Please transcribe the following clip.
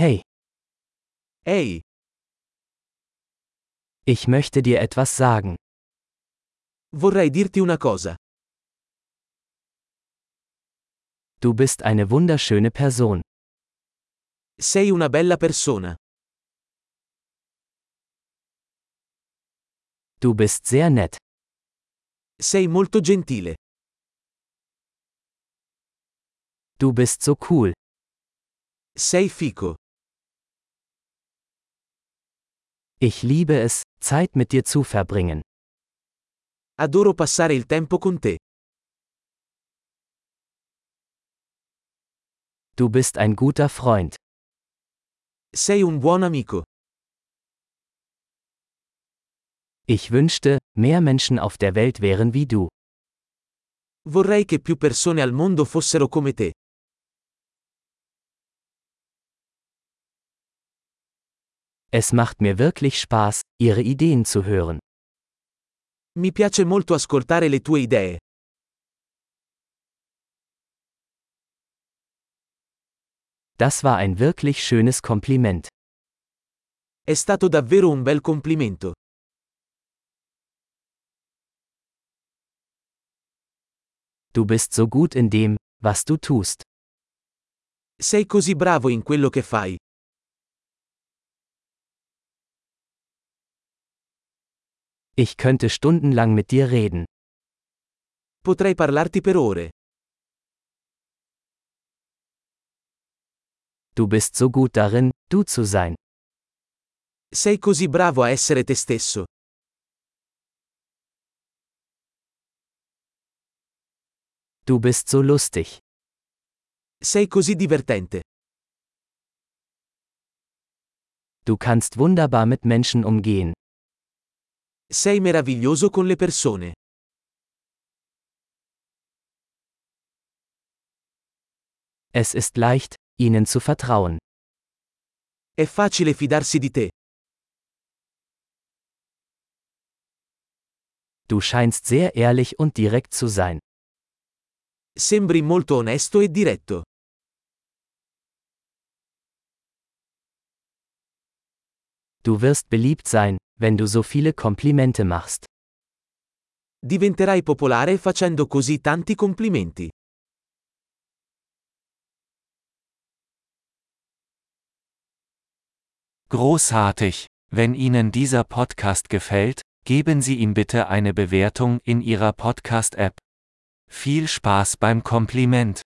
Hey, Ehi, ich möchte dir etwas sagen. vorrei dirti una cosa. Du bist eine wunderschöne Person. Sei una bella persona. Du bist sehr nett. Sei molto gentile. Du bist so cool. Sei fico. Ich liebe es, Zeit mit dir zu verbringen. Adoro passare il tempo con te. Du bist ein guter Freund. Sei un buon amico. Ich wünschte, mehr Menschen auf der Welt wären wie du. Vorrei che più persone al mondo fossero come te. Es macht mir wirklich Spaß, Ihre Ideen zu hören. Mi piace molto ascoltare le tue idee. Das war ein wirklich schönes Kompliment. È stato davvero un bel complimento. Du bist so gut in dem, was du tust. Sei così bravo in quello che fai. Ich könnte stundenlang mit dir reden. Potrei parlarti per ore. Du bist so gut darin, du zu sein. Sei così bravo a essere te stesso. Du bist so lustig. Sei così divertente. Du kannst wunderbar mit Menschen umgehen. Sei meraviglioso con le persone. Es ist leicht, ihnen zu vertrauen. È facile fidarsi di te. Du scheinst sehr ehrlich und direkt zu sein. Sembri molto onesto e diretto. Du wirst beliebt sein, wenn du so viele Komplimente machst. Diventerai popolare facendo così tanti complimenti. Großartig! Wenn Ihnen dieser Podcast gefällt, geben Sie ihm bitte eine Bewertung in Ihrer Podcast-App. Viel Spaß beim Kompliment!